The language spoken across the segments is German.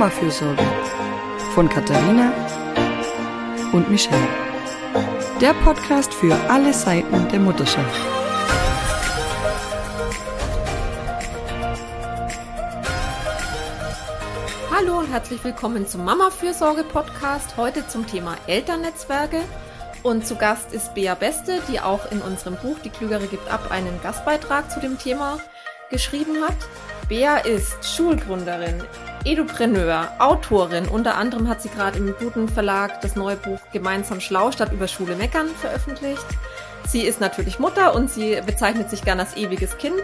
Mama-Fürsorge von Katharina und Michelle. Der Podcast für alle Seiten der Mutterschaft. Hallo und herzlich willkommen zum Mama-Fürsorge-Podcast. Heute zum Thema Elternnetzwerke. Und zu Gast ist Bea Beste, die auch in unserem Buch Die Klügere gibt ab einen Gastbeitrag zu dem Thema geschrieben hat. Bea ist Schulgründerin, Edupreneur, Autorin. Unter anderem hat sie gerade im guten Verlag das neue Buch Gemeinsam schlau statt über Schule meckern veröffentlicht. Sie ist natürlich Mutter und sie bezeichnet sich gern als ewiges Kind.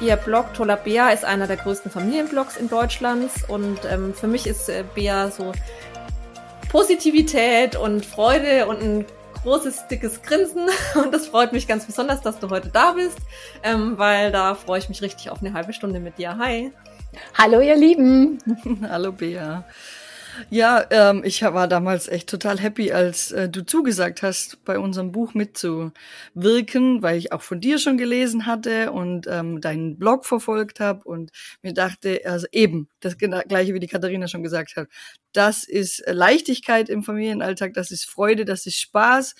Ihr Blog Tola Bea ist einer der größten Familienblogs in Deutschland und ähm, für mich ist äh, Bea so Positivität und Freude und ein großes, dickes Grinsen und das freut mich ganz besonders, dass du heute da bist, ähm, weil da freue ich mich richtig auf eine halbe Stunde mit dir. Hi. Hallo ihr Lieben. Hallo Bea. Ja, ähm, ich war damals echt total happy, als äh, du zugesagt hast, bei unserem Buch mitzuwirken, weil ich auch von dir schon gelesen hatte und ähm, deinen Blog verfolgt habe und mir dachte, also eben, das gleiche wie die Katharina schon gesagt hat, das ist Leichtigkeit im Familienalltag, das ist Freude, das ist Spaß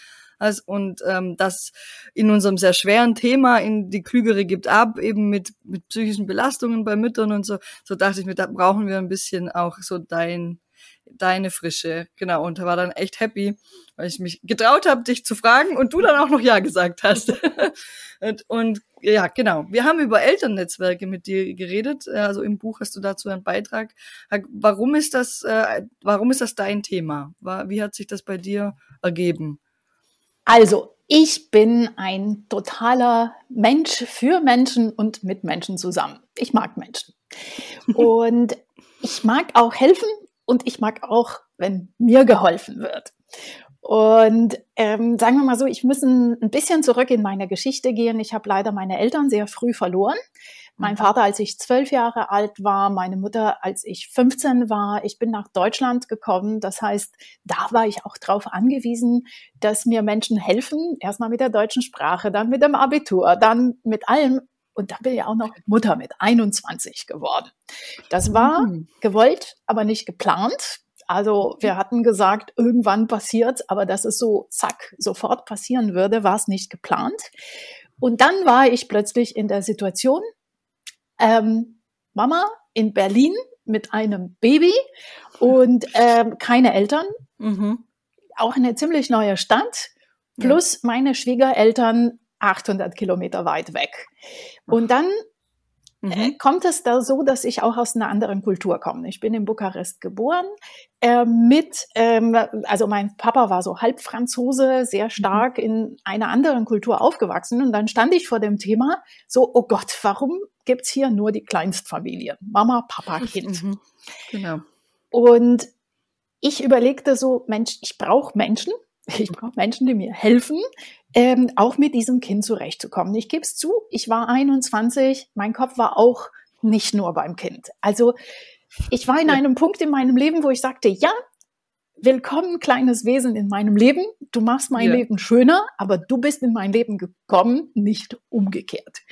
und ähm, das in unserem sehr schweren Thema in die Klügere gibt ab, eben mit, mit psychischen Belastungen bei Müttern und so, so dachte ich mir, da brauchen wir ein bisschen auch so dein, deine Frische. Genau, und war dann echt happy, weil ich mich getraut habe, dich zu fragen und du dann auch noch Ja gesagt hast. und, und ja, genau. Wir haben über Elternnetzwerke mit dir geredet. Also im Buch hast du dazu einen Beitrag. Warum ist das, äh, warum ist das dein Thema? Wie hat sich das bei dir ergeben? Also, ich bin ein totaler Mensch für Menschen und mit Menschen zusammen. Ich mag Menschen. Und ich mag auch helfen und ich mag auch, wenn mir geholfen wird. Und ähm, sagen wir mal so, ich muss ein, ein bisschen zurück in meine Geschichte gehen. Ich habe leider meine Eltern sehr früh verloren. Mein mhm. Vater, als ich zwölf Jahre alt war, meine Mutter, als ich 15 war. Ich bin nach Deutschland gekommen. Das heißt, da war ich auch darauf angewiesen, dass mir Menschen helfen. Erstmal mit der deutschen Sprache, dann mit dem Abitur, dann mit allem. Und da bin ich auch noch Mutter mit 21 geworden. Das war mhm. gewollt, aber nicht geplant. Also wir hatten gesagt, irgendwann passiert, aber dass es so zack sofort passieren würde, war es nicht geplant. Und dann war ich plötzlich in der Situation, ähm, Mama in Berlin mit einem Baby und ähm, keine Eltern. Mhm. Auch eine ziemlich neue Stadt. Plus ja. meine Schwiegereltern 800 Kilometer weit weg. Und dann mhm. kommt es da so, dass ich auch aus einer anderen Kultur komme. Ich bin in Bukarest geboren. Äh, mit, ähm, also mein Papa war so halb Franzose, sehr mhm. stark mhm. in einer anderen Kultur aufgewachsen. Und dann stand ich vor dem Thema so, oh Gott, warum gibt's hier nur die Kleinstfamilien? Mama, Papa, Kind. Mhm. Genau. Und ich überlegte so, Mensch, ich brauche Menschen. Ich brauche Menschen, die mir helfen, ähm, auch mit diesem Kind zurechtzukommen. Ich gebe es zu, ich war 21, mein Kopf war auch nicht nur beim Kind. Also ich war in einem Punkt in meinem Leben, wo ich sagte, ja, willkommen, kleines Wesen in meinem Leben. Du machst mein ja. Leben schöner, aber du bist in mein Leben gekommen, nicht umgekehrt.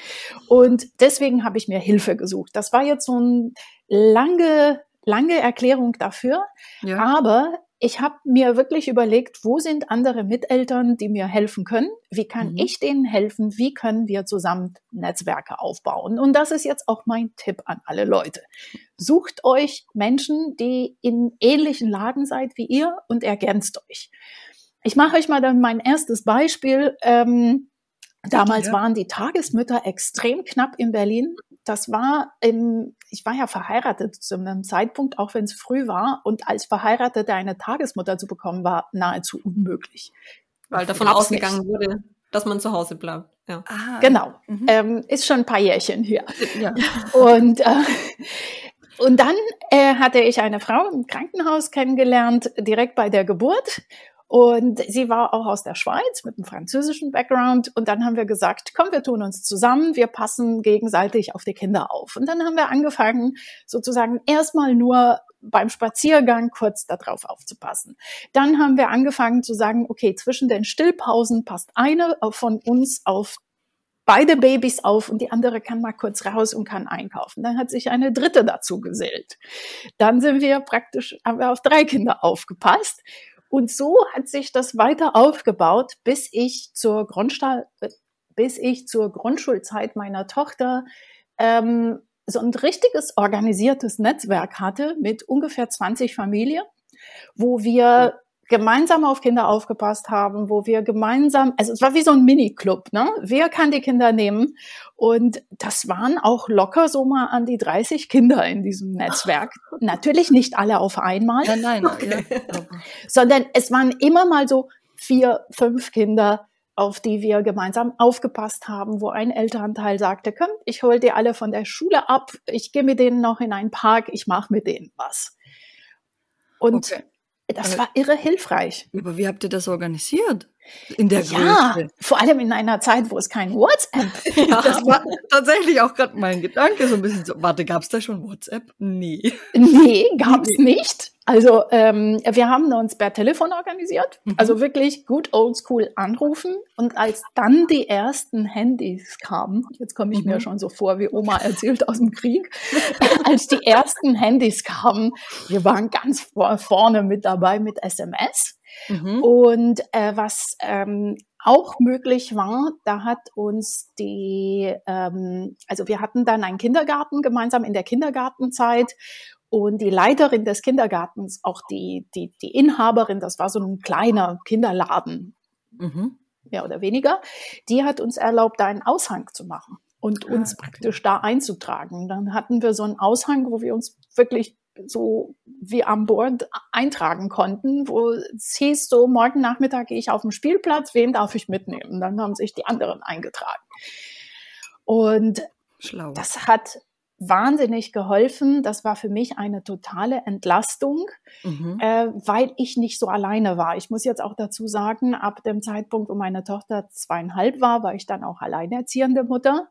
Und deswegen habe ich mir Hilfe gesucht. Das war jetzt so eine lange, lange Erklärung dafür. Ja. Aber ich habe mir wirklich überlegt, wo sind andere Miteltern, die mir helfen können? Wie kann mhm. ich denen helfen? Wie können wir zusammen Netzwerke aufbauen? Und das ist jetzt auch mein Tipp an alle Leute. Sucht euch Menschen, die in ähnlichen Lagen seid wie ihr und ergänzt euch. Ich mache euch mal dann mein erstes Beispiel. Ähm, Damals ja. waren die Tagesmütter extrem knapp in Berlin. Das war im, ich war ja verheiratet zu einem Zeitpunkt, auch wenn es früh war. Und als Verheiratete eine Tagesmutter zu bekommen, war nahezu unmöglich. Weil davon Gab's ausgegangen nicht. wurde, dass man zu Hause bleibt. Ja. Ah, genau. Mhm. Ähm, ist schon ein paar Jährchen hier. Ja. Und, äh, und dann äh, hatte ich eine Frau im Krankenhaus kennengelernt, direkt bei der Geburt. Und sie war auch aus der Schweiz mit einem französischen Background. Und dann haben wir gesagt, komm, wir tun uns zusammen, wir passen gegenseitig auf die Kinder auf. Und dann haben wir angefangen, sozusagen erstmal nur beim Spaziergang kurz darauf aufzupassen. Dann haben wir angefangen zu sagen, okay, zwischen den Stillpausen passt eine von uns auf beide Babys auf und die andere kann mal kurz raus und kann einkaufen. Dann hat sich eine dritte dazu gesellt. Dann sind wir praktisch, haben wir auf drei Kinder aufgepasst. Und so hat sich das weiter aufgebaut, bis ich zur Grundstahl, bis ich zur Grundschulzeit meiner Tochter ähm, so ein richtiges organisiertes Netzwerk hatte mit ungefähr 20 Familien, wo wir gemeinsam auf Kinder aufgepasst haben, wo wir gemeinsam, also es war wie so ein Mini-Club, ne? Wer kann die Kinder nehmen? Und das waren auch locker so mal an die 30 Kinder in diesem Netzwerk. Natürlich nicht alle auf einmal. Ja, nein, okay. ja. sondern es waren immer mal so vier, fünf Kinder, auf die wir gemeinsam aufgepasst haben, wo ein Elternteil sagte, komm, ich hol dir alle von der Schule ab, ich gehe mit denen noch in einen Park, ich mache mit denen was. Und okay. Das war irre hilfreich. Aber wie habt ihr das organisiert? In der ja, Größe? vor allem in einer Zeit, wo es kein WhatsApp ja, Das war tatsächlich auch gerade mein Gedanke, so ein bisschen so, warte, gab es da schon WhatsApp? Nee. Nee, gab es nee. nicht. Also ähm, wir haben uns per Telefon organisiert, mhm. also wirklich gut oldschool anrufen. Und als dann die ersten Handys kamen, jetzt komme ich mhm. mir schon so vor, wie Oma erzählt aus dem Krieg, als die ersten Handys kamen, wir waren ganz vor, vorne mit dabei mit SMS. Mhm. Und äh, was ähm, auch möglich war, da hat uns die, ähm, also wir hatten dann einen Kindergarten gemeinsam in der Kindergartenzeit und die Leiterin des Kindergartens, auch die, die, die Inhaberin, das war so ein kleiner Kinderladen, mhm. mehr oder weniger, die hat uns erlaubt, da einen Aushang zu machen und ah, uns okay. praktisch da einzutragen. Dann hatten wir so einen Aushang, wo wir uns wirklich so wie am Bord eintragen konnten, wo es hieß, so morgen Nachmittag gehe ich auf den Spielplatz, wen darf ich mitnehmen? Dann haben sich die anderen eingetragen. Und Schlau. das hat wahnsinnig geholfen. Das war für mich eine totale Entlastung, mhm. äh, weil ich nicht so alleine war. Ich muss jetzt auch dazu sagen, ab dem Zeitpunkt, wo meine Tochter zweieinhalb war, war ich dann auch alleinerziehende Mutter.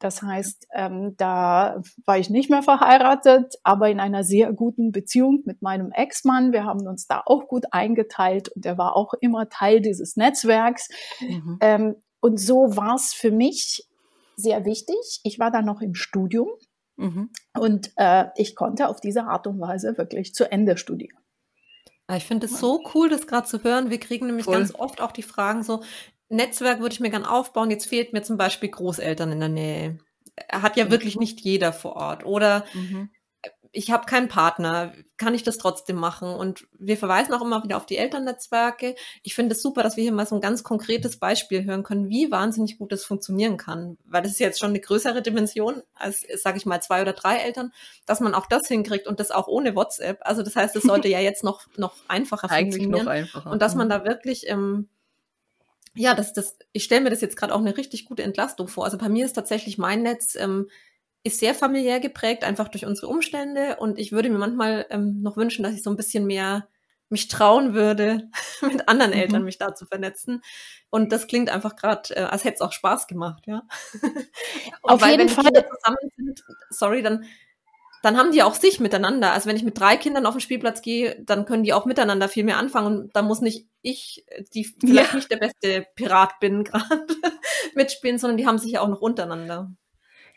Das heißt, ähm, da war ich nicht mehr verheiratet, aber in einer sehr guten Beziehung mit meinem Ex-Mann. Wir haben uns da auch gut eingeteilt und er war auch immer Teil dieses Netzwerks. Mhm. Ähm, und so war es für mich sehr wichtig. Ich war dann noch im Studium Mhm. Und äh, ich konnte auf diese Art und Weise wirklich zu Ende studieren. Ah, ich finde es so cool, das gerade zu hören. Wir kriegen nämlich Voll. ganz oft auch die Fragen so, Netzwerk würde ich mir gern aufbauen, jetzt fehlt mir zum Beispiel Großeltern in der Nähe. Hat ja wirklich nicht jeder vor Ort. Oder mhm ich habe keinen Partner, kann ich das trotzdem machen? Und wir verweisen auch immer wieder auf die Elternnetzwerke. Ich finde es super, dass wir hier mal so ein ganz konkretes Beispiel hören können, wie wahnsinnig gut das funktionieren kann. Weil das ist jetzt schon eine größere Dimension als, sage ich mal, zwei oder drei Eltern, dass man auch das hinkriegt und das auch ohne WhatsApp. Also das heißt, es sollte ja jetzt noch, noch einfacher Eigentlich funktionieren. Noch einfacher. Und dass man mhm. da wirklich ähm, ja, das, das, ich stelle mir das jetzt gerade auch eine richtig gute Entlastung vor. Also bei mir ist tatsächlich mein Netz ähm, ist sehr familiär geprägt, einfach durch unsere Umstände. Und ich würde mir manchmal ähm, noch wünschen, dass ich so ein bisschen mehr mich trauen würde, mit anderen Eltern mhm. mich da zu vernetzen. Und das klingt einfach gerade, äh, als hätte es auch Spaß gemacht, ja. Auf weil, jeden wenn Fall. Sind, sorry, dann, dann haben die auch sich miteinander. Also wenn ich mit drei Kindern auf den Spielplatz gehe, dann können die auch miteinander viel mehr anfangen. Und da muss nicht ich, die vielleicht ja. nicht der beste Pirat bin, gerade mitspielen, sondern die haben sich ja auch noch untereinander.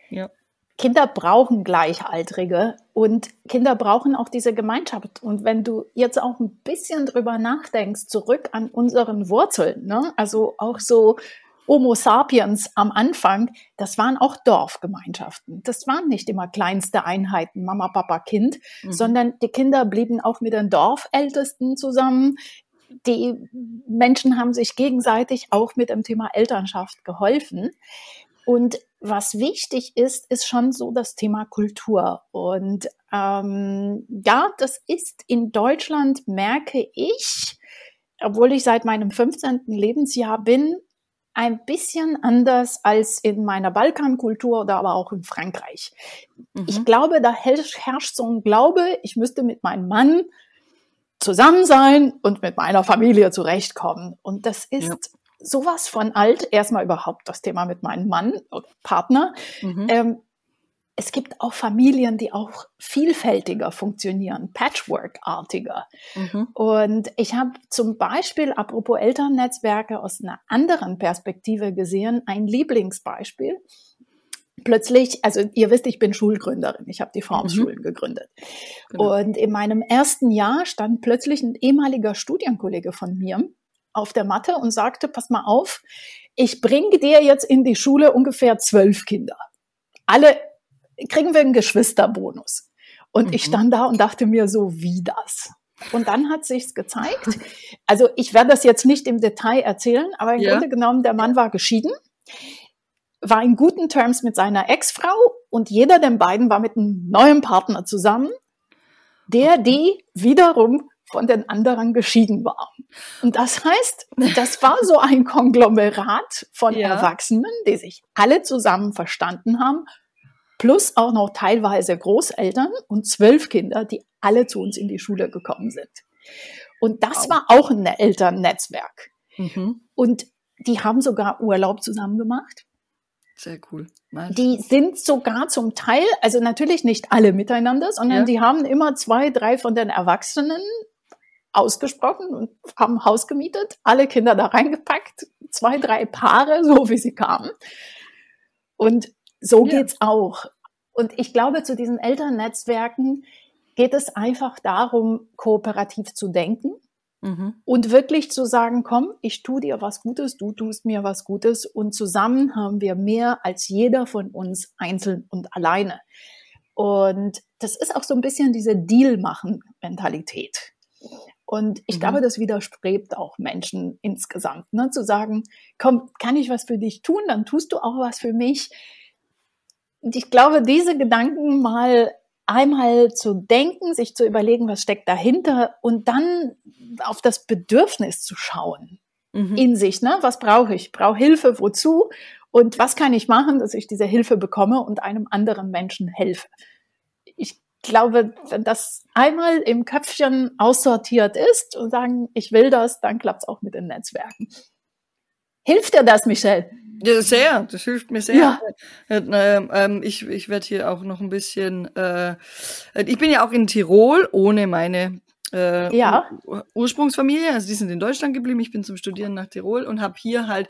Ja. Kinder brauchen Gleichaltrige und Kinder brauchen auch diese Gemeinschaft. Und wenn du jetzt auch ein bisschen drüber nachdenkst, zurück an unseren Wurzeln, ne? also auch so Homo sapiens am Anfang, das waren auch Dorfgemeinschaften. Das waren nicht immer kleinste Einheiten, Mama, Papa, Kind, mhm. sondern die Kinder blieben auch mit den Dorfältesten zusammen. Die Menschen haben sich gegenseitig auch mit dem Thema Elternschaft geholfen. Und was wichtig ist, ist schon so das Thema Kultur. Und ähm, ja, das ist in Deutschland, merke ich, obwohl ich seit meinem 15. Lebensjahr bin, ein bisschen anders als in meiner Balkankultur oder aber auch in Frankreich. Mhm. Ich glaube, da herrscht so ein Glaube, ich müsste mit meinem Mann zusammen sein und mit meiner Familie zurechtkommen. Und das ist ja sowas von alt, erstmal überhaupt das Thema mit meinem Mann oder Partner. Mhm. Ähm, es gibt auch Familien, die auch vielfältiger funktionieren, patchwork-artiger. Mhm. Und ich habe zum Beispiel, apropos Elternnetzwerke, aus einer anderen Perspektive gesehen, ein Lieblingsbeispiel. Plötzlich, also ihr wisst, ich bin Schulgründerin, ich habe die Formschulen mhm. gegründet. Genau. Und in meinem ersten Jahr stand plötzlich ein ehemaliger Studienkollege von mir auf der Matte und sagte, pass mal auf, ich bringe dir jetzt in die Schule ungefähr zwölf Kinder. Alle kriegen wir einen Geschwisterbonus. Und mhm. ich stand da und dachte mir so, wie das? Und dann hat sich's gezeigt. Also ich werde das jetzt nicht im Detail erzählen, aber im ja. Grunde genommen, der Mann war geschieden, war in guten Terms mit seiner Ex-Frau und jeder der beiden war mit einem neuen Partner zusammen, der die wiederum von den anderen geschieden war. Und das heißt, das war so ein Konglomerat von ja. Erwachsenen, die sich alle zusammen verstanden haben plus auch noch teilweise Großeltern und zwölf Kinder, die alle zu uns in die Schule gekommen sind. Und das wow. war auch ein Elternnetzwerk. Mhm. Und die haben sogar Urlaub zusammen gemacht. Sehr cool. Nice. Die sind sogar zum Teil, also natürlich nicht alle miteinander, sondern ja. die haben immer zwei, drei von den Erwachsenen ausgesprochen und haben Haus gemietet, alle Kinder da reingepackt, zwei, drei Paare, so wie sie kamen. Und so ja. geht's auch. Und ich glaube, zu diesen Elternnetzwerken geht es einfach darum, kooperativ zu denken mhm. und wirklich zu sagen, komm, ich tu dir was Gutes, du tust mir was Gutes und zusammen haben wir mehr als jeder von uns einzeln und alleine. Und das ist auch so ein bisschen diese Deal-machen-Mentalität. Und ich mhm. glaube, das widerstrebt auch Menschen insgesamt, ne? zu sagen, komm, kann ich was für dich tun, dann tust du auch was für mich. Und ich glaube, diese Gedanken mal einmal zu denken, sich zu überlegen, was steckt dahinter und dann auf das Bedürfnis zu schauen mhm. in sich. Ne? Was brauche ich? Brauche Hilfe? Wozu? Und was kann ich machen, dass ich diese Hilfe bekomme und einem anderen Menschen helfe? Ich glaube, wenn das einmal im Köpfchen aussortiert ist und sagen, ich will das, dann klappt es auch mit den Netzwerken. Hilft dir das, Michelle? Ja, sehr, das hilft mir sehr. Ja. Ähm, ähm, ich ich werde hier auch noch ein bisschen, äh, ich bin ja auch in Tirol ohne meine äh, ja. Ursprungsfamilie, also die sind in Deutschland geblieben, ich bin zum Studieren nach Tirol und habe hier halt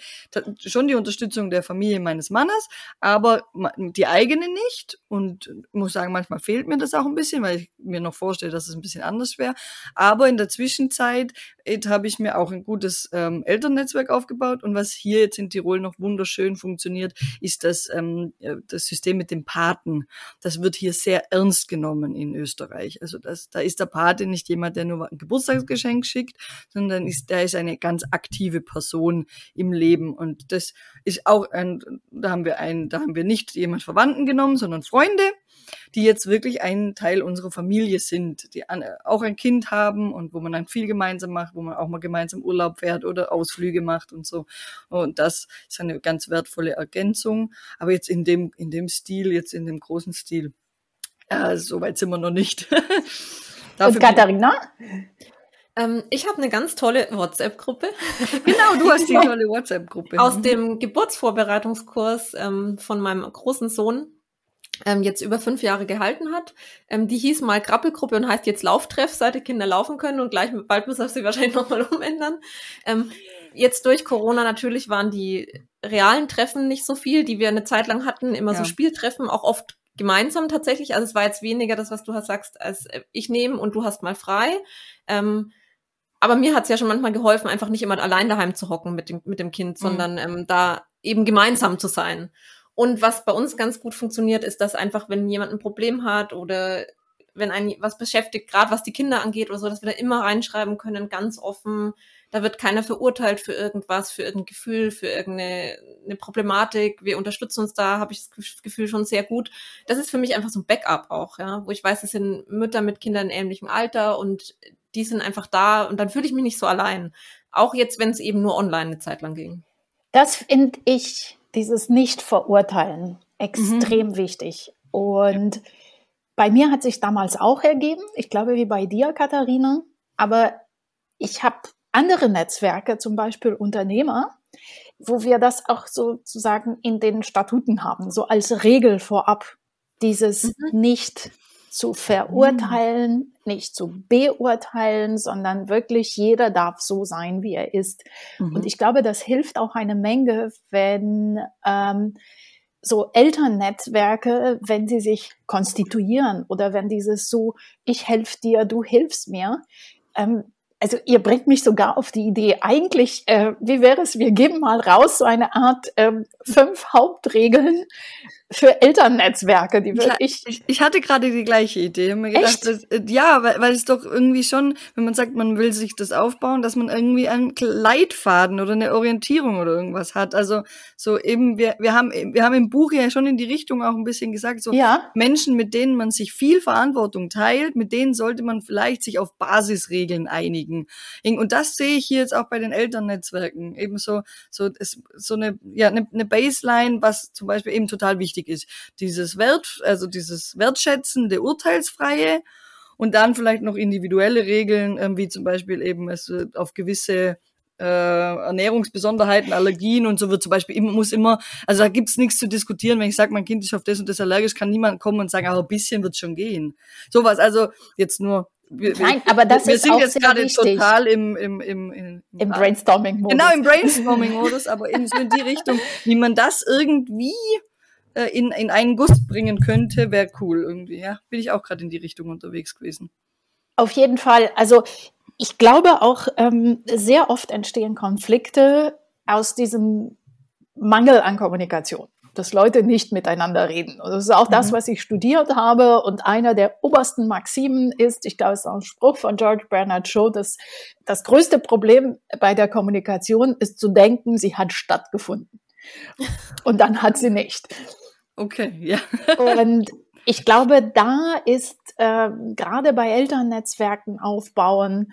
schon die Unterstützung der Familie meines Mannes, aber die eigene nicht und muss sagen, manchmal fehlt mir das auch ein bisschen, weil ich mir noch vorstelle, dass es ein bisschen anders wäre, aber in der Zwischenzeit habe ich mir auch ein gutes ähm, Elternnetzwerk aufgebaut und was hier jetzt in Tirol noch wunderschön funktioniert, ist das, ähm, das System mit dem Paten. Das wird hier sehr ernst genommen in Österreich. Also das, da ist der Pate nicht jemand, der nur ein Geburtstagsgeschenk schickt, sondern ist, der ist eine ganz aktive Person im Leben und das ist auch ein, da haben wir ein, da haben wir nicht jemand Verwandten genommen, sondern Freunde die jetzt wirklich ein Teil unserer Familie sind, die auch ein Kind haben und wo man dann viel gemeinsam macht, wo man auch mal gemeinsam Urlaub fährt oder Ausflüge macht und so. Und das ist eine ganz wertvolle Ergänzung. Aber jetzt in dem, in dem Stil, jetzt in dem großen Stil, äh, so weit sind wir noch nicht. und Katharina? Ähm, ich habe eine ganz tolle WhatsApp-Gruppe. Genau, du hast die tolle WhatsApp-Gruppe. Aus dem Geburtsvorbereitungskurs ähm, von meinem großen Sohn ähm, jetzt über fünf Jahre gehalten hat. Ähm, die hieß mal Krabbelgruppe und heißt jetzt Lauftreff, seit die Kinder laufen können und gleich bald muss er sie wahrscheinlich nochmal umändern. Ähm, jetzt durch Corona natürlich waren die realen Treffen nicht so viel, die wir eine Zeit lang hatten, immer ja. so Spieltreffen, auch oft gemeinsam tatsächlich. Also es war jetzt weniger das, was du sagst, als äh, ich nehme und du hast mal frei. Ähm, aber mir hat's ja schon manchmal geholfen, einfach nicht immer allein daheim zu hocken mit dem, mit dem Kind, mhm. sondern ähm, da eben gemeinsam zu sein. Und was bei uns ganz gut funktioniert, ist, dass einfach, wenn jemand ein Problem hat oder wenn ein was beschäftigt, gerade was die Kinder angeht oder so, dass wir da immer reinschreiben können, ganz offen. Da wird keiner verurteilt für irgendwas, für irgendein Gefühl, für irgendeine eine Problematik. Wir unterstützen uns da, habe ich das Gefühl schon sehr gut. Das ist für mich einfach so ein Backup auch, ja, wo ich weiß, es sind Mütter mit Kindern in ähnlichem Alter und die sind einfach da und dann fühle ich mich nicht so allein. Auch jetzt, wenn es eben nur online eine Zeit lang ging. Das finde ich dieses Nicht-Verurteilen extrem mhm. wichtig. Und bei mir hat sich damals auch ergeben, ich glaube wie bei dir, Katharina, aber ich habe andere Netzwerke, zum Beispiel Unternehmer, wo wir das auch sozusagen in den Statuten haben, so als Regel vorab. dieses mhm. nicht zu verurteilen, mhm. nicht zu beurteilen, sondern wirklich jeder darf so sein, wie er ist. Mhm. Und ich glaube, das hilft auch eine Menge, wenn ähm, so Elternnetzwerke, wenn sie sich konstituieren oder wenn dieses so, ich helfe dir, du hilfst mir, ähm, also ihr bringt mich sogar auf die Idee, eigentlich, äh, wie wäre es, wir geben mal raus so eine Art ähm, fünf Hauptregeln für Elternnetzwerke, die wirklich. Ich, ich hatte gerade die gleiche Idee. Ich mir gedacht, dass, äh, ja, weil, weil es doch irgendwie schon, wenn man sagt, man will sich das aufbauen, dass man irgendwie einen Leitfaden oder eine Orientierung oder irgendwas hat. Also so eben, wir, wir haben, wir haben im Buch ja schon in die Richtung auch ein bisschen gesagt, so ja. Menschen, mit denen man sich viel Verantwortung teilt, mit denen sollte man vielleicht sich auf Basisregeln einigen beschäftigen. Und das sehe ich hier jetzt auch bei den Elternnetzwerken. Eben so, so, ist so eine, ja, eine, eine Baseline, was zum Beispiel eben total wichtig ist. Dieses Wert, also dieses wertschätzende, urteilsfreie und dann vielleicht noch individuelle Regeln, ähm, wie zum Beispiel eben es auf gewisse äh, Ernährungsbesonderheiten, Allergien und so wird zum Beispiel immer, muss immer, also da gibt's nichts zu diskutieren, wenn ich sage, mein Kind ist auf das und das allergisch, kann niemand kommen und sagen, aber ein bisschen wird schon gehen. Sowas, also jetzt nur wir, Nein, aber das wir ist sind auch jetzt gerade total im, im, im, im, im Brainstorming-Modus. Genau, im Brainstorming-Modus, aber eben so in die Richtung, wie man das irgendwie äh, in, in einen Guss bringen könnte, wäre cool irgendwie. Ja, bin ich auch gerade in die Richtung unterwegs gewesen. Auf jeden Fall. Also ich glaube auch, ähm, sehr oft entstehen Konflikte aus diesem Mangel an Kommunikation dass Leute nicht miteinander reden. Und das ist auch mhm. das, was ich studiert habe. Und einer der obersten Maximen ist, ich glaube, es ist auch ein Spruch von George Bernard Shaw, dass das größte Problem bei der Kommunikation ist zu denken, sie hat stattgefunden. Und dann hat sie nicht. Okay, ja. Und ich glaube, da ist äh, gerade bei Elternnetzwerken aufbauen,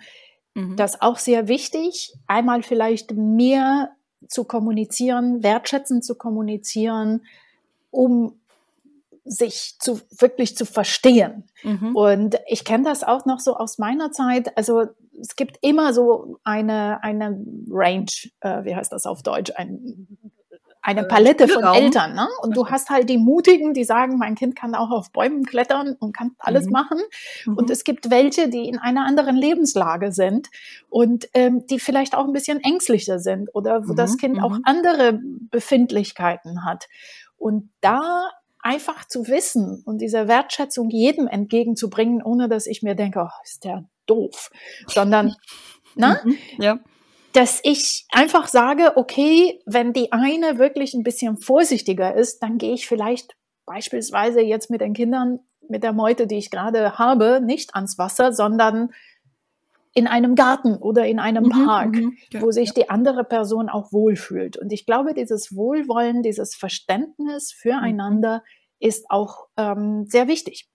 mhm. das auch sehr wichtig. Einmal vielleicht mehr zu kommunizieren, wertschätzend zu kommunizieren, um sich zu wirklich zu verstehen. Mhm. Und ich kenne das auch noch so aus meiner Zeit. Also es gibt immer so eine eine Range, äh, wie heißt das auf Deutsch, ein eine äh, Palette von Eltern. Ne? Und du hast halt die Mutigen, die sagen, mein Kind kann auch auf Bäumen klettern und kann alles mhm. machen. Mhm. Und es gibt welche, die in einer anderen Lebenslage sind und ähm, die vielleicht auch ein bisschen ängstlicher sind oder wo mhm. das Kind auch mhm. andere Befindlichkeiten hat. Und da einfach zu wissen und diese Wertschätzung jedem entgegenzubringen, ohne dass ich mir denke, oh, ist der doof, sondern, na? Mhm. Ja dass ich einfach sage, okay, wenn die eine wirklich ein bisschen vorsichtiger ist, dann gehe ich vielleicht beispielsweise jetzt mit den Kindern, mit der Meute, die ich gerade habe, nicht ans Wasser, sondern in einem Garten oder in einem mhm, Park, mhm, ja, wo sich ja. die andere Person auch wohlfühlt. Und ich glaube, dieses Wohlwollen, dieses Verständnis füreinander mhm. ist auch ähm, sehr wichtig.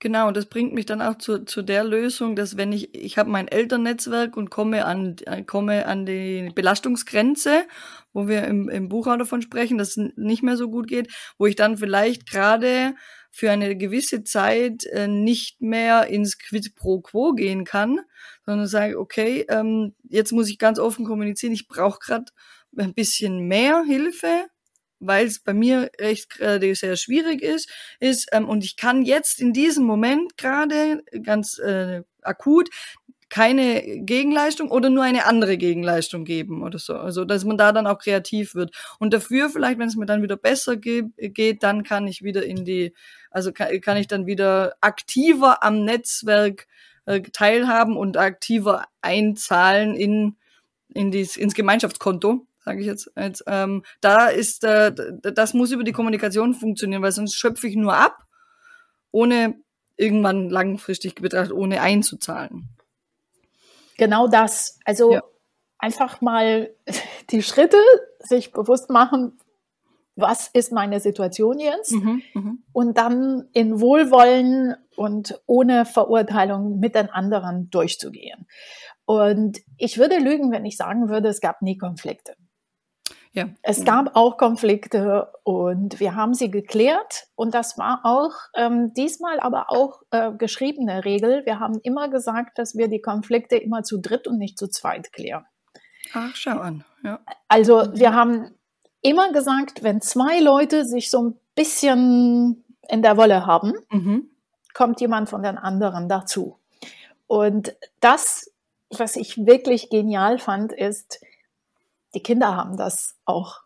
Genau, das bringt mich dann auch zu, zu der Lösung, dass wenn ich, ich habe mein Elternnetzwerk und komme an, äh, komme an die Belastungsgrenze, wo wir im, im Buch auch davon sprechen, dass es nicht mehr so gut geht, wo ich dann vielleicht gerade für eine gewisse Zeit äh, nicht mehr ins Quid pro quo gehen kann, sondern sage, okay, ähm, jetzt muss ich ganz offen kommunizieren, ich brauche gerade ein bisschen mehr Hilfe, weil es bei mir recht gerade sehr schwierig ist, ist ähm, und ich kann jetzt in diesem Moment gerade ganz äh, akut keine Gegenleistung oder nur eine andere Gegenleistung geben oder so. Also, dass man da dann auch kreativ wird. Und dafür vielleicht, wenn es mir dann wieder besser ge geht, dann kann ich wieder in die, also kann, kann ich dann wieder aktiver am Netzwerk äh, teilhaben und aktiver einzahlen in, in dies, ins Gemeinschaftskonto sage ich jetzt. jetzt ähm, da ist, äh, das muss über die Kommunikation funktionieren, weil sonst schöpfe ich nur ab, ohne irgendwann langfristig betrachtet, ohne einzuzahlen. Genau das. Also ja. einfach mal die Schritte sich bewusst machen, was ist meine Situation jetzt? Mhm, mh. Und dann in Wohlwollen und ohne Verurteilung mit den anderen durchzugehen. Und ich würde lügen, wenn ich sagen würde, es gab nie Konflikte. Ja. Es gab auch Konflikte und wir haben sie geklärt und das war auch ähm, diesmal aber auch äh, geschriebene Regel. Wir haben immer gesagt, dass wir die Konflikte immer zu dritt und nicht zu zweit klären. Ach, schau an. Ja. Also wir haben immer gesagt, wenn zwei Leute sich so ein bisschen in der Wolle haben, mhm. kommt jemand von den anderen dazu. Und das, was ich wirklich genial fand, ist, die Kinder haben das auch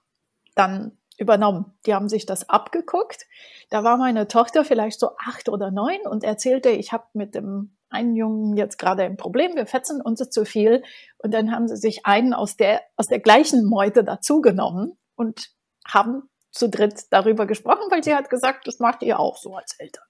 dann übernommen. Die haben sich das abgeguckt. Da war meine Tochter vielleicht so acht oder neun und erzählte, ich habe mit dem einen Jungen jetzt gerade ein Problem, wir fetzen uns zu viel. Und dann haben sie sich einen aus der, aus der gleichen Meute dazugenommen und haben zu dritt darüber gesprochen, weil sie hat gesagt, das macht ihr auch so als Eltern.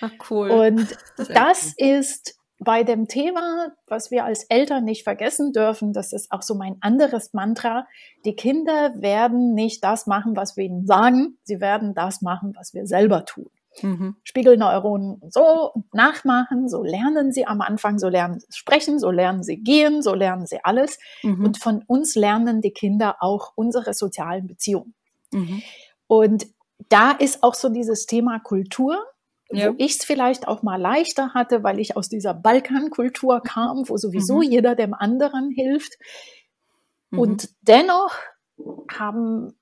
Ach cool. Und das ist bei dem Thema, was wir als Eltern nicht vergessen dürfen, das ist auch so mein anderes Mantra, die Kinder werden nicht das machen, was wir ihnen sagen, sie werden das machen, was wir selber tun. Mhm. Spiegelneuronen so nachmachen, so lernen sie am Anfang, so lernen sie sprechen, so lernen sie gehen, so lernen sie alles. Mhm. Und von uns lernen die Kinder auch unsere sozialen Beziehungen. Mhm. Und da ist auch so dieses Thema Kultur, ja. wo ich es vielleicht auch mal leichter hatte, weil ich aus dieser Balkankultur kam, wo sowieso mhm. jeder dem anderen hilft. Mhm. Und dennoch haben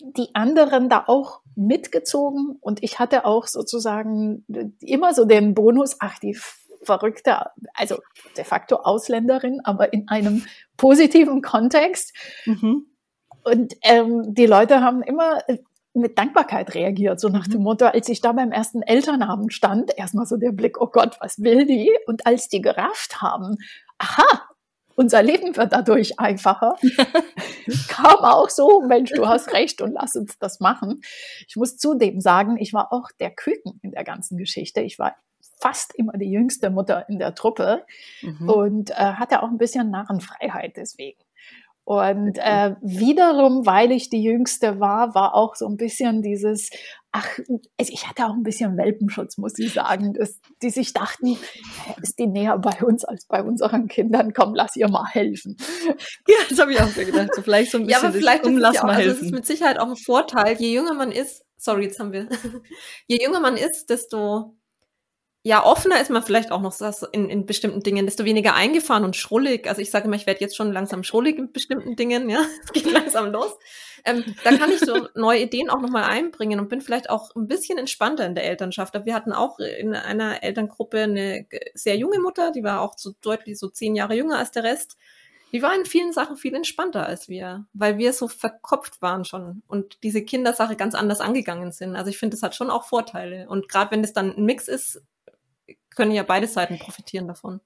die anderen da auch mitgezogen und ich hatte auch sozusagen immer so den Bonus, ach, die verrückte, also de facto Ausländerin, aber in einem positiven Kontext. Mhm. Und ähm, die Leute haben immer mit Dankbarkeit reagiert, so nach dem mhm. Motto, als ich da beim ersten Elternabend stand, erstmal so der Blick, oh Gott, was will die? Und als die gerafft haben, aha, unser Leben wird dadurch einfacher, kam auch so, Mensch, du hast recht und lass uns das machen. Ich muss zudem sagen, ich war auch der Küken in der ganzen Geschichte. Ich war fast immer die jüngste Mutter in der Truppe mhm. und äh, hatte auch ein bisschen Narrenfreiheit deswegen. Und äh, wiederum, weil ich die Jüngste war, war auch so ein bisschen dieses, ach, also ich hatte auch ein bisschen Welpenschutz, muss ich sagen, dass die sich dachten, ist die näher bei uns als bei unseren Kindern, komm, lass ihr mal helfen. Ja, das habe ich auch gedacht, so vielleicht so ein bisschen, ja, aber vielleicht um, lass ja mal helfen. Also das ist mit Sicherheit auch ein Vorteil, je jünger man ist, sorry, jetzt haben wir, je jünger man ist, desto ja, offener ist man vielleicht auch noch in, in bestimmten Dingen, desto weniger eingefahren und schrullig. Also ich sage immer, ich werde jetzt schon langsam schrullig in bestimmten Dingen, ja, es geht langsam los. Ähm, da kann ich so neue Ideen auch nochmal einbringen und bin vielleicht auch ein bisschen entspannter in der Elternschaft. Aber wir hatten auch in einer Elterngruppe eine sehr junge Mutter, die war auch so deutlich so zehn Jahre jünger als der Rest. Die war in vielen Sachen viel entspannter als wir, weil wir so verkopft waren schon und diese Kindersache ganz anders angegangen sind. Also ich finde, das hat schon auch Vorteile. Und gerade wenn es dann ein Mix ist, können ja beide Seiten profitieren davon.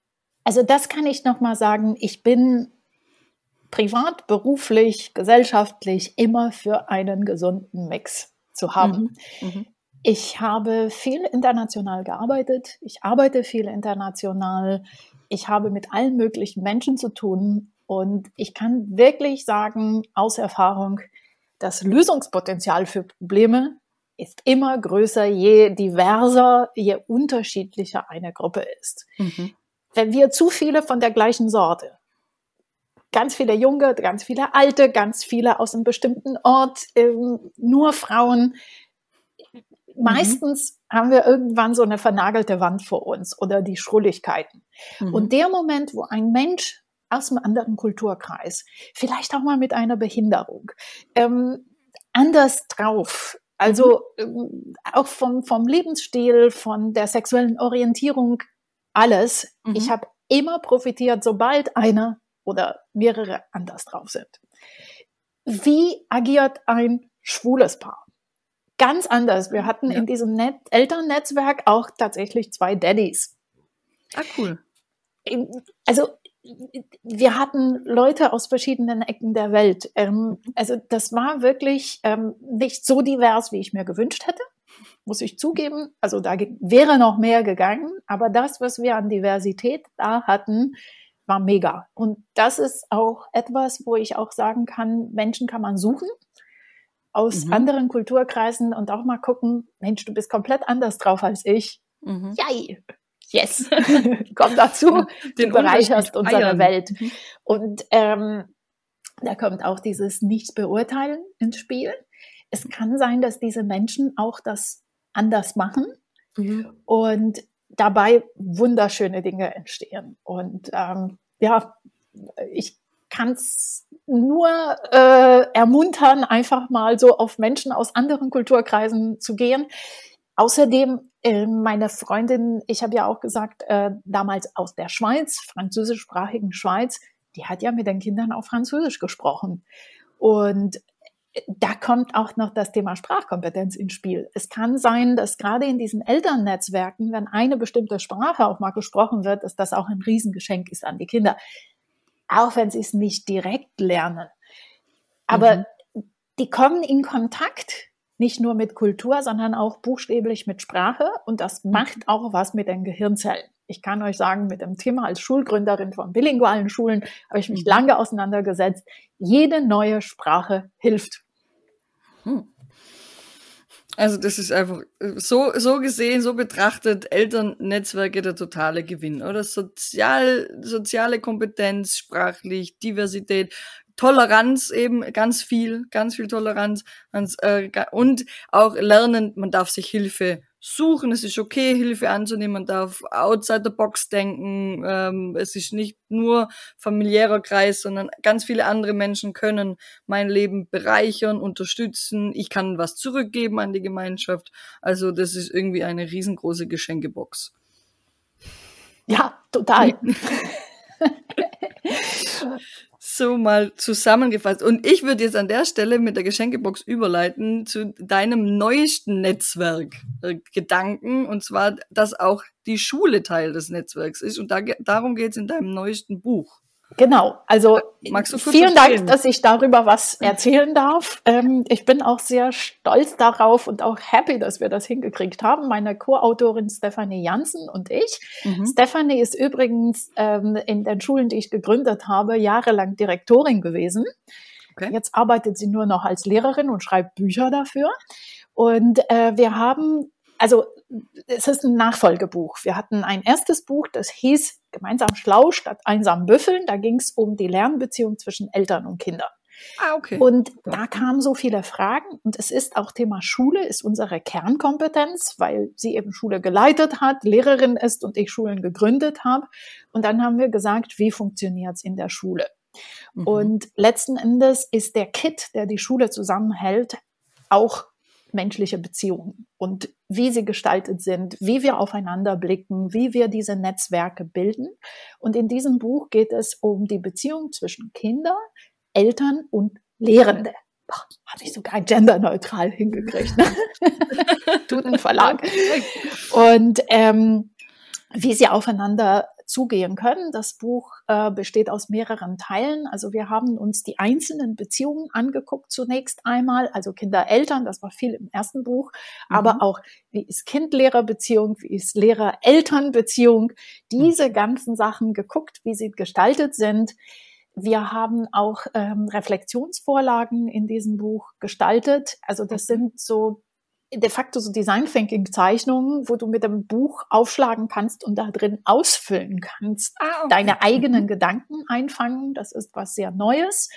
Also das kann ich noch mal sagen. Ich bin privat, beruflich, gesellschaftlich immer für einen gesunden Mix zu haben. Mhm. Mhm. Ich habe viel international gearbeitet. Ich arbeite viel international. Ich habe mit allen möglichen Menschen zu tun. Und ich kann wirklich sagen, aus Erfahrung, das Lösungspotenzial für Probleme ist immer größer, je diverser, je unterschiedlicher eine Gruppe ist. Mhm. Wenn wir zu viele von der gleichen Sorte, ganz viele Junge, ganz viele Alte, ganz viele aus einem bestimmten Ort, ähm, nur Frauen, meistens mhm. haben wir irgendwann so eine vernagelte Wand vor uns oder die Schrulligkeiten. Mhm. Und der Moment, wo ein Mensch aus einem anderen Kulturkreis, vielleicht auch mal mit einer Behinderung, ähm, anders drauf, also mhm. auch vom, vom Lebensstil, von der sexuellen Orientierung, alles. Mhm. Ich habe immer profitiert, sobald einer oder mehrere anders drauf sind. Wie agiert ein schwules Paar? Ganz anders. Wir hatten ja. in diesem Net Elternnetzwerk auch tatsächlich zwei Daddies. Ah, cool. Also wir hatten Leute aus verschiedenen Ecken der Welt. Ähm, also das war wirklich ähm, nicht so divers, wie ich mir gewünscht hätte, muss ich zugeben. Also da wäre noch mehr gegangen, aber das, was wir an Diversität da hatten, war mega. Und das ist auch etwas, wo ich auch sagen kann, Menschen kann man suchen aus mhm. anderen Kulturkreisen und auch mal gucken, Mensch, du bist komplett anders drauf als ich. Mhm. Yay! Yes, komm dazu, Den du bereicherst unsere Eiern. Welt. Mhm. Und ähm, da kommt auch dieses Nicht-Beurteilen ins Spiel. Es kann sein, dass diese Menschen auch das anders machen mhm. und dabei wunderschöne Dinge entstehen. Und ähm, ja, ich kann es nur äh, ermuntern, einfach mal so auf Menschen aus anderen Kulturkreisen zu gehen außerdem, äh, meine Freundin, ich habe ja auch gesagt, äh, damals aus der Schweiz, französischsprachigen Schweiz, die hat ja mit den Kindern auf Französisch gesprochen. Und da kommt auch noch das Thema Sprachkompetenz ins Spiel. Es kann sein, dass gerade in diesen Elternnetzwerken, wenn eine bestimmte Sprache auch mal gesprochen wird, dass das auch ein Riesengeschenk ist an die Kinder. Auch wenn sie es nicht direkt lernen. Aber mhm. die kommen in Kontakt nicht nur mit Kultur, sondern auch buchstäblich mit Sprache und das mhm. macht auch was mit den Gehirnzellen. Ich kann euch sagen, mit dem Thema als Schulgründerin von bilingualen Schulen habe ich mich mhm. lange auseinandergesetzt. Jede neue Sprache hilft. Hm. Also das ist einfach so, so gesehen, so betrachtet, Elternnetzwerke der totale Gewinn, oder? Sozial, soziale Kompetenz, sprachlich, Diversität, Toleranz eben, ganz viel, ganz viel Toleranz. Äh, und auch lernen, man darf sich Hilfe suchen, es ist okay, Hilfe anzunehmen, man darf outside the box denken, ähm, es ist nicht nur familiärer Kreis, sondern ganz viele andere Menschen können mein Leben bereichern, unterstützen, ich kann was zurückgeben an die Gemeinschaft, also das ist irgendwie eine riesengroße Geschenkebox. Ja, total. so mal zusammengefasst. Und ich würde jetzt an der Stelle mit der Geschenkebox überleiten zu deinem neuesten Netzwerk äh, Gedanken, und zwar, dass auch die Schule Teil des Netzwerks ist. Und da, darum geht es in deinem neuesten Buch. Genau, also vielen Dank, dass ich darüber was erzählen darf. Ähm, ich bin auch sehr stolz darauf und auch happy, dass wir das hingekriegt haben. Meine Co-Autorin Stephanie Jansen und ich. Mhm. Stephanie ist übrigens ähm, in den Schulen, die ich gegründet habe, jahrelang Direktorin gewesen. Okay. Jetzt arbeitet sie nur noch als Lehrerin und schreibt Bücher dafür. Und äh, wir haben also es ist ein Nachfolgebuch. Wir hatten ein erstes Buch, das hieß Gemeinsam schlau statt einsam büffeln. Da ging es um die Lernbeziehung zwischen Eltern und Kindern. Ah, okay. Und da kamen so viele Fragen und es ist auch Thema Schule, ist unsere Kernkompetenz, weil sie eben Schule geleitet hat, Lehrerin ist und ich Schulen gegründet habe. Und dann haben wir gesagt, wie funktioniert es in der Schule? Mhm. Und letzten Endes ist der Kit, der die Schule zusammenhält, auch menschliche Beziehungen und wie sie gestaltet sind, wie wir aufeinander blicken, wie wir diese Netzwerke bilden. Und in diesem Buch geht es um die Beziehung zwischen Kinder, Eltern und Lehrende. Habe ich sogar genderneutral hingekriegt. Ne? Tut ein Verlag. Und ähm, wie sie aufeinander zugehen können. Das Buch äh, besteht aus mehreren Teilen. Also wir haben uns die einzelnen Beziehungen angeguckt zunächst einmal, also Kinder-Eltern, das war viel im ersten Buch, mhm. aber auch wie ist Kind-Lehrer-Beziehung, wie ist Lehrer-Eltern-Beziehung, diese mhm. ganzen Sachen geguckt, wie sie gestaltet sind. Wir haben auch ähm, Reflexionsvorlagen in diesem Buch gestaltet. Also das sind so de facto so Design Thinking Zeichnungen, wo du mit dem Buch aufschlagen kannst und da drin ausfüllen kannst, ah, okay. deine eigenen mhm. Gedanken einfangen. Das ist was sehr Neues.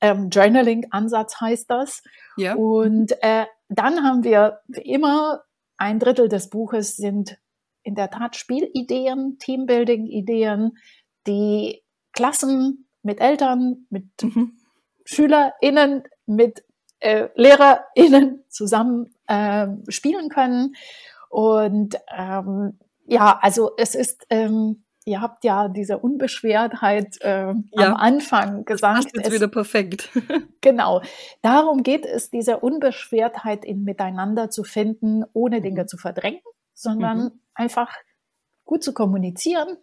Ähm, Journaling Ansatz heißt das. Ja. Und äh, dann haben wir wie immer ein Drittel des Buches sind in der Tat Spielideen, Teambuilding-Ideen, die Klassen mit Eltern, mit mhm. SchülerInnen, mit äh, LehrerInnen zusammen äh, spielen können. Und ähm, ja, also es ist, ähm, ihr habt ja diese Unbeschwertheit äh, ja. am Anfang gesagt. Das ist wieder perfekt. genau. Darum geht es, diese Unbeschwertheit in Miteinander zu finden, ohne Dinge mhm. zu verdrängen, sondern mhm. einfach gut zu kommunizieren,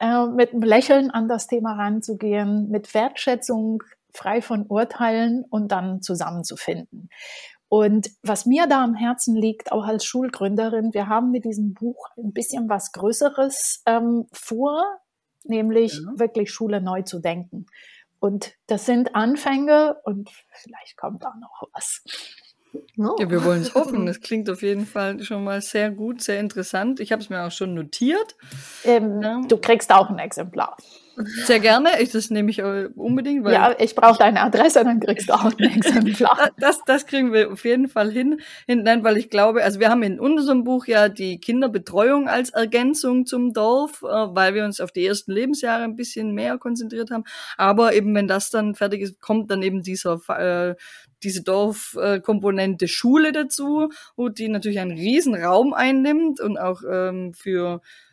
äh, mit einem Lächeln an das Thema ranzugehen, mit Wertschätzung frei von Urteilen und dann zusammenzufinden. Und was mir da am Herzen liegt, auch als Schulgründerin, wir haben mit diesem Buch ein bisschen was Größeres ähm, vor, nämlich ja. wirklich Schule neu zu denken. Und das sind Anfänge und vielleicht kommt da noch was. No. Ja, wir wollen es hoffen. Das klingt auf jeden Fall schon mal sehr gut, sehr interessant. Ich habe es mir auch schon notiert. Ähm, ja. Du kriegst auch ein Exemplar. Sehr gerne. Ich, das nehme ich unbedingt. Weil ja, ich brauche deine Adresse, dann kriegst du auch ein Exemplar. das, das kriegen wir auf jeden Fall hin. Nein, weil ich glaube, also wir haben in unserem Buch ja die Kinderbetreuung als Ergänzung zum Dorf, äh, weil wir uns auf die ersten Lebensjahre ein bisschen mehr konzentriert haben. Aber eben, wenn das dann fertig ist, kommt dann eben dieser äh, diese Dorfkomponente äh, Schule dazu, wo die natürlich einen riesen Raum einnimmt und auch ähm, für äh,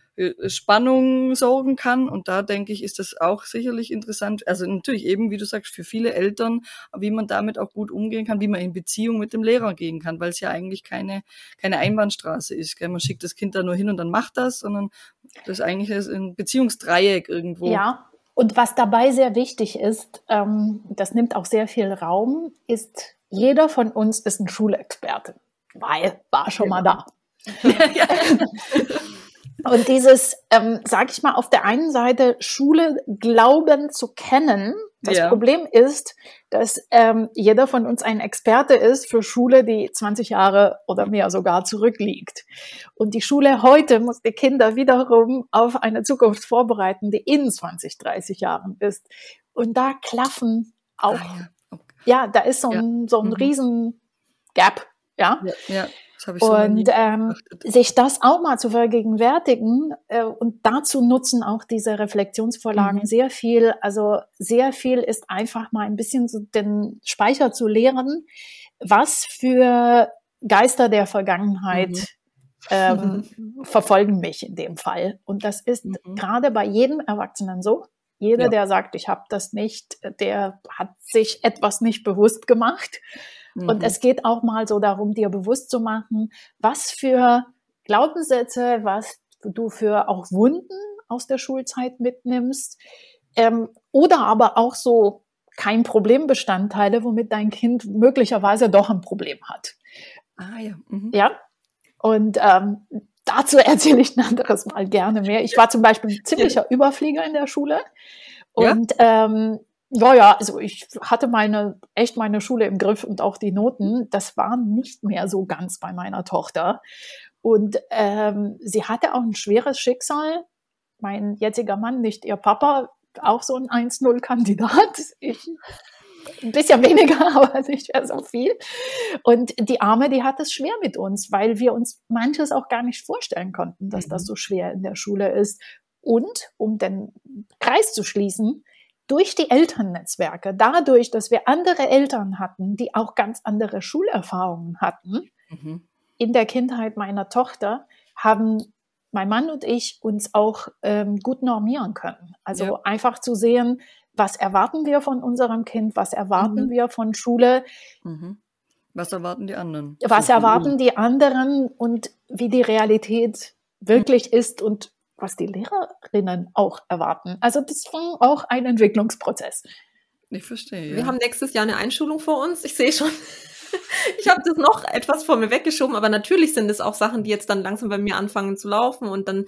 Spannung sorgen kann. Und da denke ich, ist das auch sicherlich interessant. Also natürlich eben, wie du sagst, für viele Eltern, wie man damit auch gut umgehen kann, wie man in Beziehung mit dem Lehrer gehen kann, weil es ja eigentlich keine, keine Einbahnstraße ist. Gell? Man schickt das Kind da nur hin und dann macht das, sondern das ist eigentlich ein Beziehungsdreieck irgendwo. Ja. Und was dabei sehr wichtig ist, ähm, das nimmt auch sehr viel Raum, ist, jeder von uns ist ein Schulexperte, weil war schon ja. mal da. ja. Und dieses, ähm, sag ich mal, auf der einen Seite Schule glauben zu kennen. Das ja. Problem ist, dass ähm, jeder von uns ein Experte ist für Schule, die 20 Jahre oder mehr sogar zurückliegt. Und die Schule heute muss die Kinder wiederum auf eine Zukunft vorbereiten, die in 20, 30 Jahren ist. Und da klaffen auch, ah, ja. Okay. ja. da ist so ein, ja. so ein mhm. riesen Gap. Ja. ja, ja und ähm, sich das auch mal zu vergegenwärtigen äh, und dazu nutzen auch diese Reflexionsvorlagen mhm. sehr viel. Also sehr viel ist einfach mal ein bisschen so den Speicher zu leeren, was für Geister der Vergangenheit mhm. Ähm, mhm. verfolgen mich in dem Fall. Und das ist mhm. gerade bei jedem Erwachsenen so. Jeder, ja. der sagt, ich habe das nicht, der hat sich etwas nicht bewusst gemacht. Mhm. Und es geht auch mal so darum, dir bewusst zu machen, was für Glaubenssätze, was du für auch Wunden aus der Schulzeit mitnimmst. Ähm, oder aber auch so kein Problembestandteile, womit dein Kind möglicherweise doch ein Problem hat. Ah ja. Mhm. Ja. Und ähm, dazu erzähle ich ein anderes Mal gerne mehr. Ich war zum Beispiel ein ziemlicher Überflieger in der Schule. Und ja? ähm, ja, ja, also ich hatte meine, echt meine Schule im Griff und auch die Noten. Das war nicht mehr so ganz bei meiner Tochter. Und ähm, sie hatte auch ein schweres Schicksal. Mein jetziger Mann, nicht ihr Papa, auch so ein 1-0-Kandidat. Ich ein bisschen weniger, aber nicht mehr so viel. Und die Arme, die hat es schwer mit uns, weil wir uns manches auch gar nicht vorstellen konnten, dass das mhm. so schwer in der Schule ist. Und um den Kreis zu schließen, durch die Elternnetzwerke, dadurch, dass wir andere Eltern hatten, die auch ganz andere Schulerfahrungen hatten, mhm. in der Kindheit meiner Tochter, haben mein Mann und ich uns auch ähm, gut normieren können. Also ja. einfach zu sehen, was erwarten wir von unserem Kind, was erwarten mhm. wir von Schule. Mhm. Was erwarten die anderen? Was erwarten die anderen und wie die Realität wirklich ist und was die Lehrerinnen auch erwarten. Also das war auch ein Entwicklungsprozess. Ich verstehe. Ja. Wir haben nächstes Jahr eine Einschulung vor uns. Ich sehe schon. ich habe das noch etwas vor mir weggeschoben, aber natürlich sind es auch Sachen, die jetzt dann langsam bei mir anfangen zu laufen und dann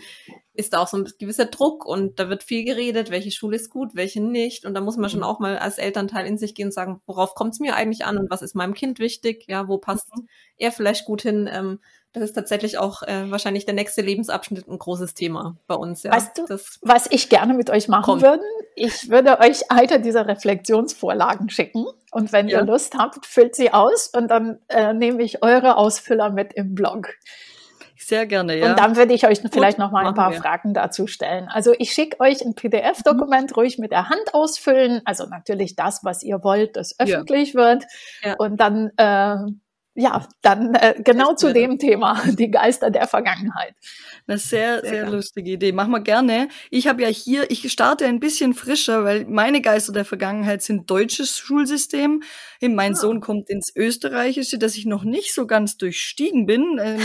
ist da auch so ein gewisser Druck und da wird viel geredet, welche Schule ist gut, welche nicht und da muss man schon mhm. auch mal als Elternteil in sich gehen und sagen, worauf kommt es mir eigentlich an und was ist meinem Kind wichtig, ja, wo passt mhm. er vielleicht gut hin, ähm, das ist tatsächlich auch äh, wahrscheinlich der nächste Lebensabschnitt ein großes Thema bei uns. Ja. Weißt du, das was ich gerne mit euch machen würde? Ich würde euch eine dieser Reflexionsvorlagen schicken und wenn ja. ihr Lust habt, füllt sie aus und dann äh, nehme ich eure Ausfüller mit im Blog. Sehr gerne, ja. Und dann würde ich euch vielleicht noch mal ein paar wir. Fragen dazu stellen. Also ich schicke euch ein PDF-Dokument mhm. ruhig mit der Hand ausfüllen. Also natürlich das, was ihr wollt, das öffentlich ja. wird. Ja. Und dann äh, ja, dann äh, genau zu dem Thema, die Geister der Vergangenheit. Eine sehr, sehr, sehr lustige Idee. Machen wir gerne. Ich habe ja hier, ich starte ein bisschen frischer, weil meine Geister der Vergangenheit sind deutsches Schulsystem. Mein ah. Sohn kommt ins österreichische, das ich noch nicht so ganz durchstiegen bin. Ähm,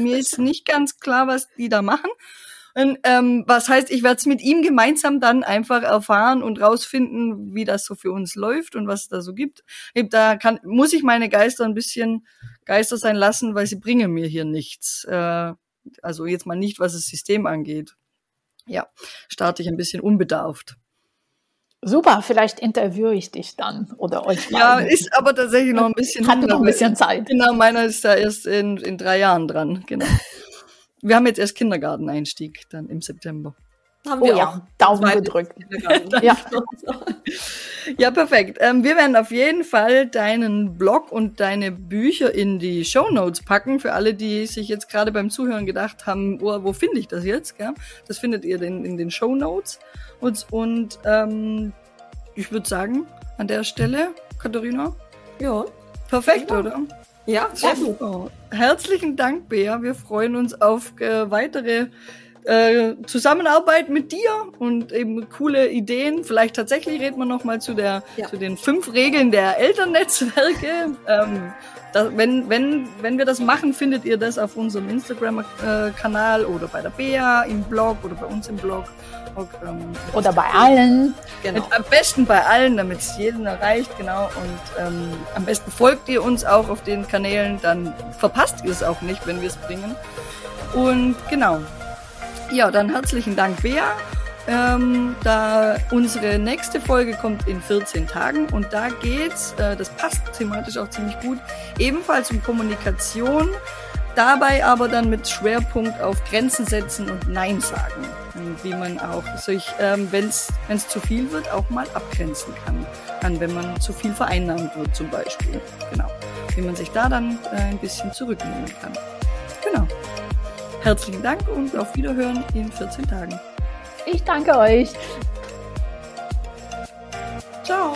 mir ist nicht ganz klar, was die da machen. Ähm, was heißt, ich werde es mit ihm gemeinsam dann einfach erfahren und rausfinden, wie das so für uns läuft und was es da so gibt. Da kann, muss ich meine Geister ein bisschen Geister sein lassen, weil sie bringen mir hier nichts. Äh, also jetzt mal nicht, was das System angeht. Ja, starte ich ein bisschen unbedarft. Super, vielleicht interviewe ich dich dann oder euch. Ja, ist aber tatsächlich noch ein bisschen. Hat noch ein bisschen Zeit. Genau, meiner ist da erst in, in drei Jahren dran. Genau. Wir haben jetzt erst Kindergarteneinstieg dann im September. Haben oh wir ja, Daumen gedrückt. ja. ja, perfekt. Ähm, wir werden auf jeden Fall deinen Blog und deine Bücher in die Show Notes packen. Für alle, die sich jetzt gerade beim Zuhören gedacht haben, oh, wo finde ich das jetzt? Gell? Das findet ihr in, in den Show Notes. Und, und ähm, ich würde sagen, an der Stelle, Katharina. Ja. Perfekt, ja. oder? Ja, sehr gut. Herzlichen Dank, Bea. Wir freuen uns auf äh, weitere äh, Zusammenarbeit mit dir und eben coole Ideen. Vielleicht tatsächlich reden wir noch mal zu der ja. zu den fünf Regeln der Elternnetzwerke. Ähm, da, wenn, wenn, wenn wir das machen, findet ihr das auf unserem Instagram-Kanal oder bei der Bea im Blog oder bei uns im Blog. Ähm, oder bei allen. Genau. Mit, am besten bei allen, damit es jeden erreicht, genau. Und ähm, am besten folgt ihr uns auch auf den Kanälen, dann verpasst ihr es auch nicht, wenn wir es bringen. Und genau, ja, dann herzlichen Dank, Bea. Ähm, da unsere nächste Folge kommt in 14 Tagen und da geht's, äh, das passt thematisch auch ziemlich gut, ebenfalls um Kommunikation, dabei aber dann mit Schwerpunkt auf Grenzen setzen und Nein sagen. Wie man auch sich, ähm, wenn es zu viel wird, auch mal abgrenzen kann. Dann, wenn man zu viel vereinnahmt wird zum Beispiel. Genau. Wie man sich da dann äh, ein bisschen zurücknehmen kann. Genau. Herzlichen Dank und auf Wiederhören in 14 Tagen. Ich danke euch. Ciao.